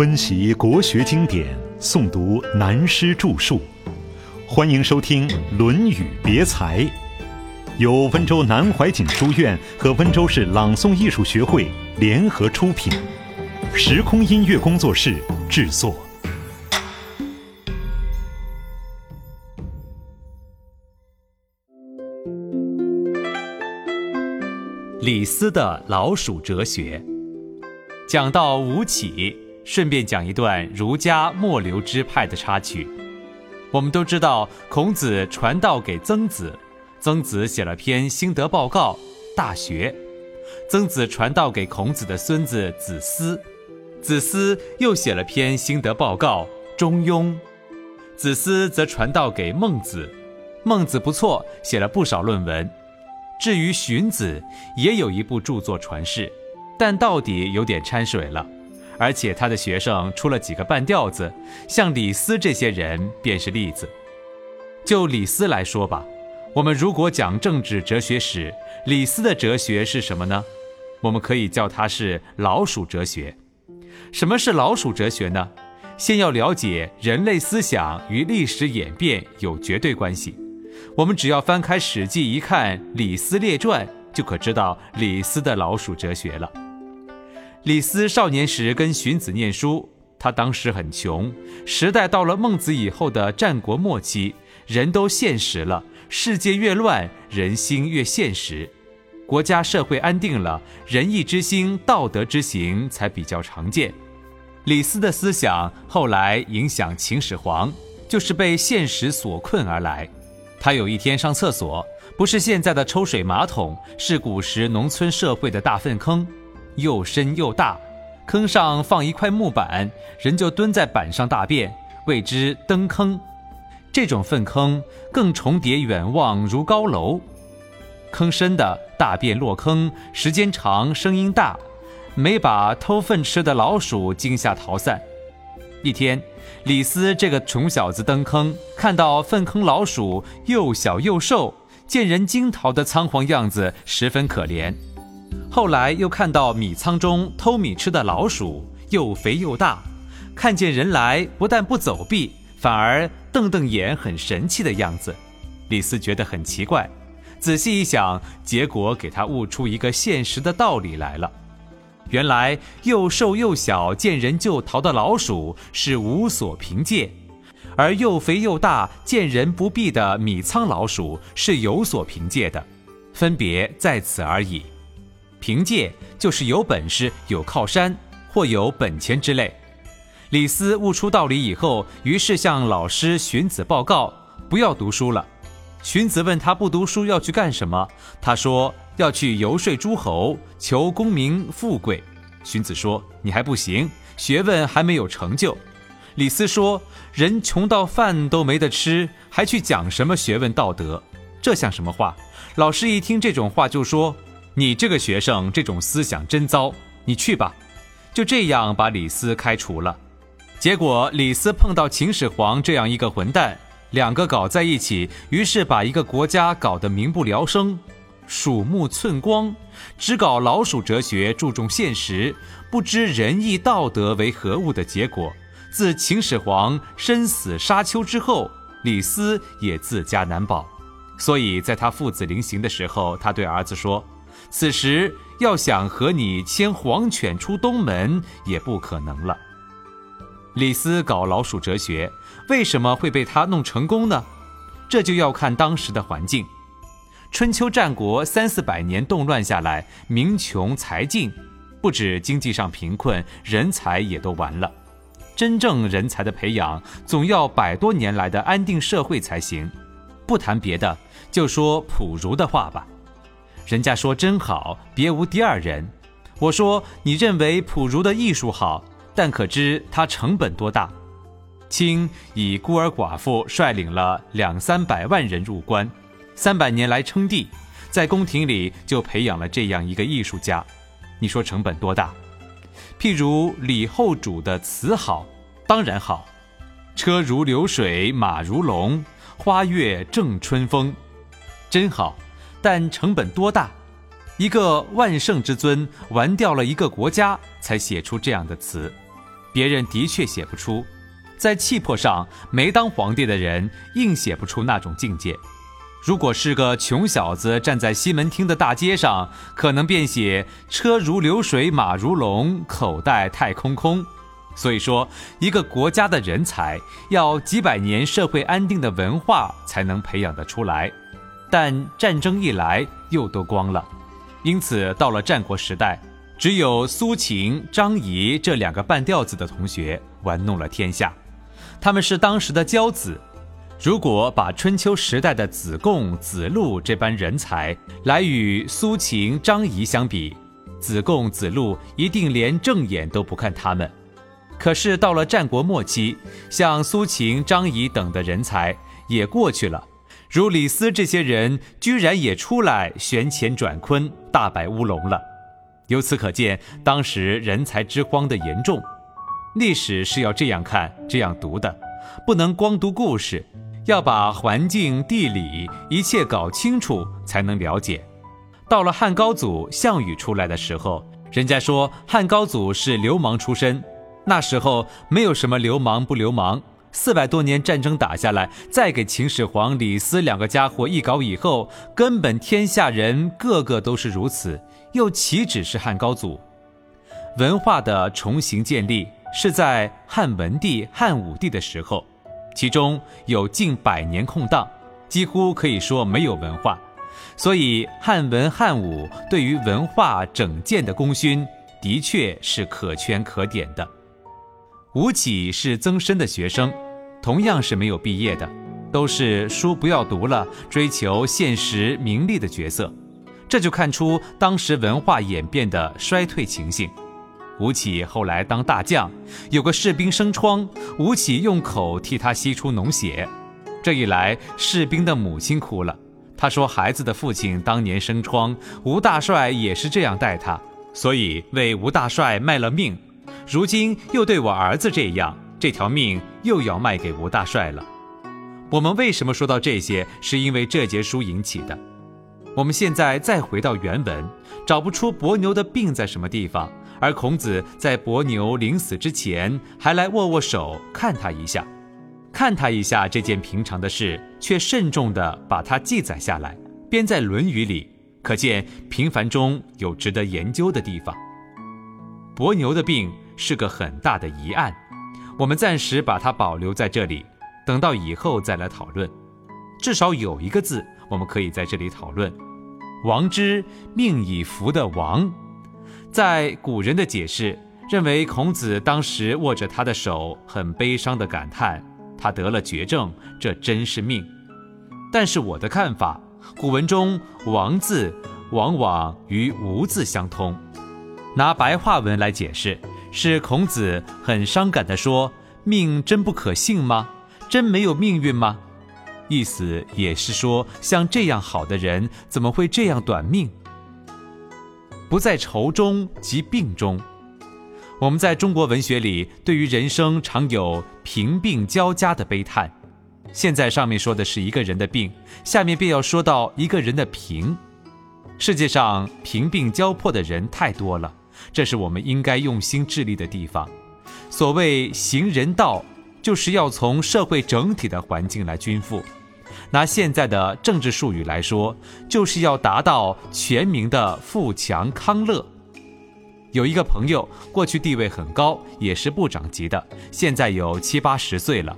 温习国学经典，诵读南师著述，欢迎收听《论语别裁》，由温州南怀瑾书院和温州市朗诵艺术学会联合出品，时空音乐工作室制作。李斯的老鼠哲学，讲到吴起，顺便讲一段儒家末流之派的插曲。我们都知道，孔子传道给曾子，曾子写了篇心得报告《大学》，曾子传道给孔子的孙子子思，子思又写了篇心得报告《中庸》，子思则传道给孟子，孟子不错，写了不少论文。至于荀子，也有一部著作传世，但到底有点掺水了，而且他的学生出了几个半吊子，像李斯这些人便是例子。就李斯来说吧，我们如果讲政治哲学史，李斯的哲学是什么呢？我们可以叫它是老鼠哲学。什么是老鼠哲学呢？先要了解人类思想与历史演变有绝对关系。我们只要翻开《史记》一看《李斯列传》，就可知道李斯的老鼠哲学了。李斯少年时跟荀子念书，他当时很穷。时代到了孟子以后的战国末期，人都现实了，世界越乱，人心越现实，国家社会安定了，仁义之心、道德之行才比较常见。李斯的思想后来影响秦始皇，就是被现实所困而来。他有一天上厕所，不是现在的抽水马桶，是古时农村社会的大粪坑，又深又大，坑上放一块木板，人就蹲在板上大便，谓之登坑。这种粪坑更重叠远望如高楼，坑深的大便落坑，时间长，声音大，没把偷粪吃的老鼠惊吓逃散。一天，李斯这个穷小子登坑，看到粪坑老鼠又小又瘦，见人惊逃的仓皇样子，十分可怜。后来又看到米仓中偷米吃的老鼠又肥又大，看见人来不但不走避，反而瞪瞪眼，很神气的样子。李斯觉得很奇怪，仔细一想，结果给他悟出一个现实的道理来了。原来又瘦又小，见人就逃的老鼠是无所凭借，而又肥又大，见人不避的米仓老鼠是有所凭借的，分别在此而已。凭借就是有本事、有靠山或有本钱之类。李斯悟出道理以后，于是向老师荀子报告，不要读书了。荀子问他不读书要去干什么，他说。要去游说诸侯，求功名富贵。荀子说：“你还不行，学问还没有成就。”李斯说：“人穷到饭都没得吃，还去讲什么学问道德？这像什么话？”老师一听这种话，就说：“你这个学生，这种思想真糟，你去吧。”就这样把李斯开除了。结果李斯碰到秦始皇这样一个混蛋，两个搞在一起，于是把一个国家搞得民不聊生。鼠目寸光，只搞老鼠哲学，注重现实，不知仁义道德为何物的结果。自秦始皇身死沙丘之后，李斯也自家难保。所以在他父子临行的时候，他对儿子说：“此时要想和你牵黄犬出东门，也不可能了。”李斯搞老鼠哲学，为什么会被他弄成功呢？这就要看当时的环境。春秋战国三四百年动乱下来，民穷财尽，不止经济上贫困，人才也都完了。真正人才的培养，总要百多年来的安定社会才行。不谈别的，就说普儒的话吧。人家说真好，别无第二人。我说你认为朴如的艺术好，但可知他成本多大？清以孤儿寡妇率领了两三百万人入关。三百年来称帝，在宫廷里就培养了这样一个艺术家，你说成本多大？譬如李后主的词好，当然好，车如流水马如龙，花月正春风，真好。但成本多大？一个万圣之尊玩掉了一个国家，才写出这样的词。别人的确写不出；在气魄上，没当皇帝的人硬写不出那种境界。如果是个穷小子站在西门町的大街上，可能便写“车如流水马如龙，口袋太空空”。所以说，一个国家的人才要几百年社会安定的文化才能培养得出来。但战争一来，又都光了。因此，到了战国时代，只有苏秦、张仪这两个半吊子的同学玩弄了天下。他们是当时的骄子。如果把春秋时代的子贡、子路这般人才来与苏秦、张仪相比，子贡、子路一定连正眼都不看他们。可是到了战国末期，像苏秦、张仪等的人才也过去了，如李斯这些人居然也出来悬乾转坤，大摆乌龙了。由此可见，当时人才之荒的严重。历史是要这样看、这样读的，不能光读故事。要把环境、地理一切搞清楚，才能了解。到了汉高祖项羽出来的时候，人家说汉高祖是流氓出身。那时候没有什么流氓不流氓。四百多年战争打下来，再给秦始皇、李斯两个家伙一搞以后，根本天下人个个都是如此，又岂止是汉高祖？文化的重新建立是在汉文帝、汉武帝的时候。其中有近百年空档，几乎可以说没有文化，所以汉文汉武对于文化整建的功勋，的确是可圈可点的。吴起是曾参的学生，同样是没有毕业的，都是书不要读了，追求现实名利的角色，这就看出当时文化演变的衰退情形。吴起后来当大将，有个士兵生疮，吴起用口替他吸出脓血。这一来，士兵的母亲哭了。他说：“孩子的父亲当年生疮，吴大帅也是这样待他，所以为吴大帅卖了命。如今又对我儿子这样，这条命又要卖给吴大帅了。”我们为什么说到这些？是因为这节书引起的。我们现在再回到原文，找不出伯牛的病在什么地方。而孔子在伯牛临死之前，还来握握手，看他一下，看他一下这件平常的事，却慎重地把它记载下来，编在《论语》里，可见平凡中有值得研究的地方。伯牛的病是个很大的疑案，我们暂时把它保留在这里，等到以后再来讨论。至少有一个字，我们可以在这里讨论：王之命以服的王。在古人的解释认为，孔子当时握着他的手，很悲伤地感叹他得了绝症，这真是命。但是我的看法，古文中“王”字往往与“无”字相通。拿白话文来解释，是孔子很伤感地说：“命真不可信吗？真没有命运吗？”意思也是说，像这样好的人，怎么会这样短命？不在愁中即病中。我们在中国文学里，对于人生常有贫病交加的悲叹。现在上面说的是一个人的病，下面便要说到一个人的贫。世界上贫病交迫的人太多了，这是我们应该用心致力的地方。所谓行人道，就是要从社会整体的环境来均富。拿现在的政治术语来说，就是要达到全民的富强康乐。有一个朋友，过去地位很高，也是部长级的，现在有七八十岁了。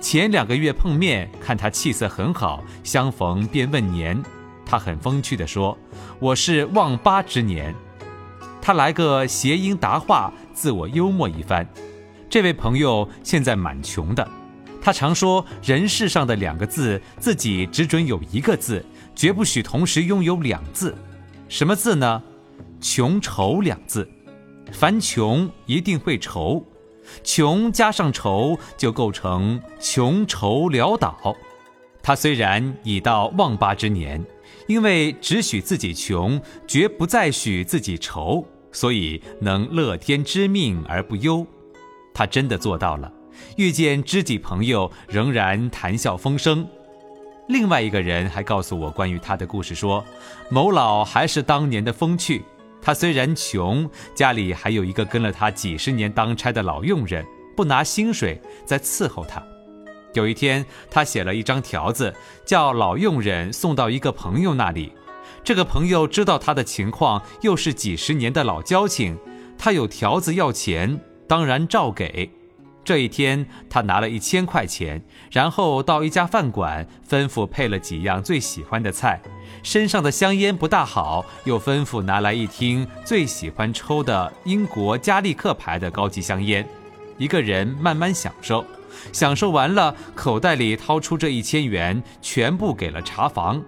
前两个月碰面，看他气色很好，相逢便问年，他很风趣地说：“我是望八之年。”他来个谐音答话，自我幽默一番。这位朋友现在蛮穷的。他常说：“人世上的两个字，自己只准有一个字，绝不许同时拥有两字。什么字呢？穷愁两字。凡穷一定会愁，穷加上愁，就构成穷愁潦倒。他虽然已到望八之年，因为只许自己穷，绝不再许自己愁，所以能乐天知命而不忧。他真的做到了。”遇见知己朋友，仍然谈笑风生。另外一个人还告诉我关于他的故事，说某老还是当年的风趣。他虽然穷，家里还有一个跟了他几十年当差的老佣人，不拿薪水在伺候他。有一天，他写了一张条子，叫老佣人送到一个朋友那里。这个朋友知道他的情况，又是几十年的老交情，他有条子要钱，当然照给。这一天，他拿了一千块钱，然后到一家饭馆，吩咐配了几样最喜欢的菜，身上的香烟不大好，又吩咐拿来一听最喜欢抽的英国加利克牌的高级香烟，一个人慢慢享受。享受完了，口袋里掏出这一千元，全部给了茶房。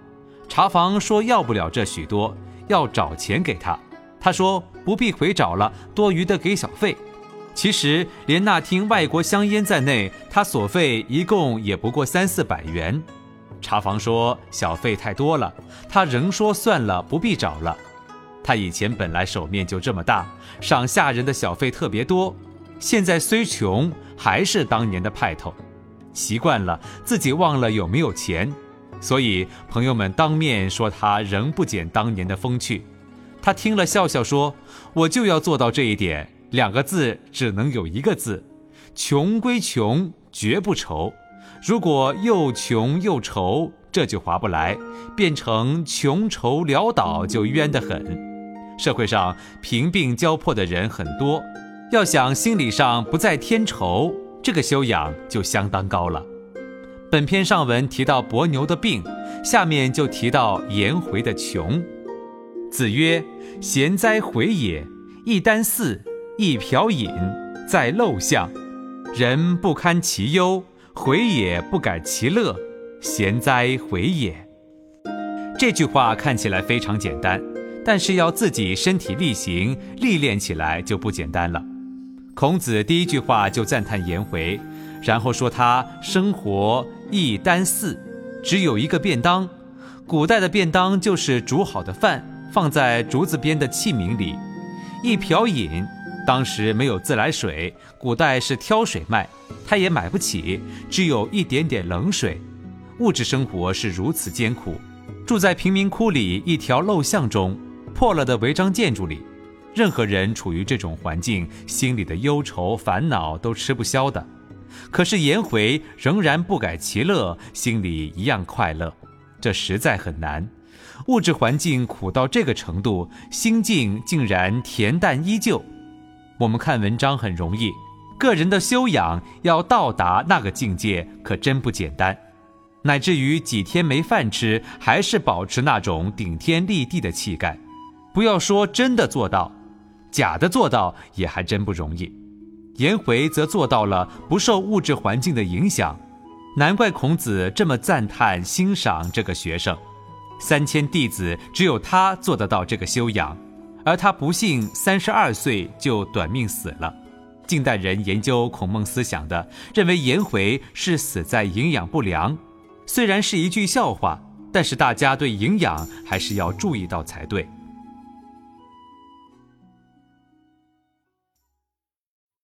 茶房说要不了这许多，要找钱给他。他说不必回找了，多余的给小费。其实连那听外国香烟在内，他所费一共也不过三四百元。茶房说小费太多了，他仍说算了，不必找了。他以前本来手面就这么大，赏下人的小费特别多，现在虽穷，还是当年的派头。习惯了，自己忘了有没有钱，所以朋友们当面说他仍不减当年的风趣。他听了笑笑说：“我就要做到这一点。”两个字只能有一个字，穷归穷，绝不愁。如果又穷又愁，这就划不来，变成穷愁潦倒，就冤得很。社会上贫病交迫的人很多，要想心理上不再添愁，这个修养就相当高了。本篇上文提到伯牛的病，下面就提到颜回的穷。子曰：“贤哉，回也！一箪食。”一瓢饮，在陋巷，人不堪其忧，回也不改其乐，贤哉回也！这句话看起来非常简单，但是要自己身体力行历练起来就不简单了。孔子第一句话就赞叹颜回，然后说他生活一箪食，只有一个便当。古代的便当就是煮好的饭放在竹子边的器皿里，一瓢饮。当时没有自来水，古代是挑水卖，他也买不起，只有一点点冷水。物质生活是如此艰苦，住在贫民窟里一条陋巷中，破了的违章建筑里，任何人处于这种环境，心里的忧愁烦恼都吃不消的。可是颜回仍然不改其乐，心里一样快乐，这实在很难。物质环境苦到这个程度，心境竟然恬淡依旧。我们看文章很容易，个人的修养要到达那个境界，可真不简单。乃至于几天没饭吃，还是保持那种顶天立地的气概。不要说真的做到，假的做到也还真不容易。颜回则做到了不受物质环境的影响，难怪孔子这么赞叹欣赏这个学生。三千弟子，只有他做得到这个修养。而他不幸三十二岁就短命死了。近代人研究孔孟思想的，认为颜回是死在营养不良。虽然是一句笑话，但是大家对营养还是要注意到才对。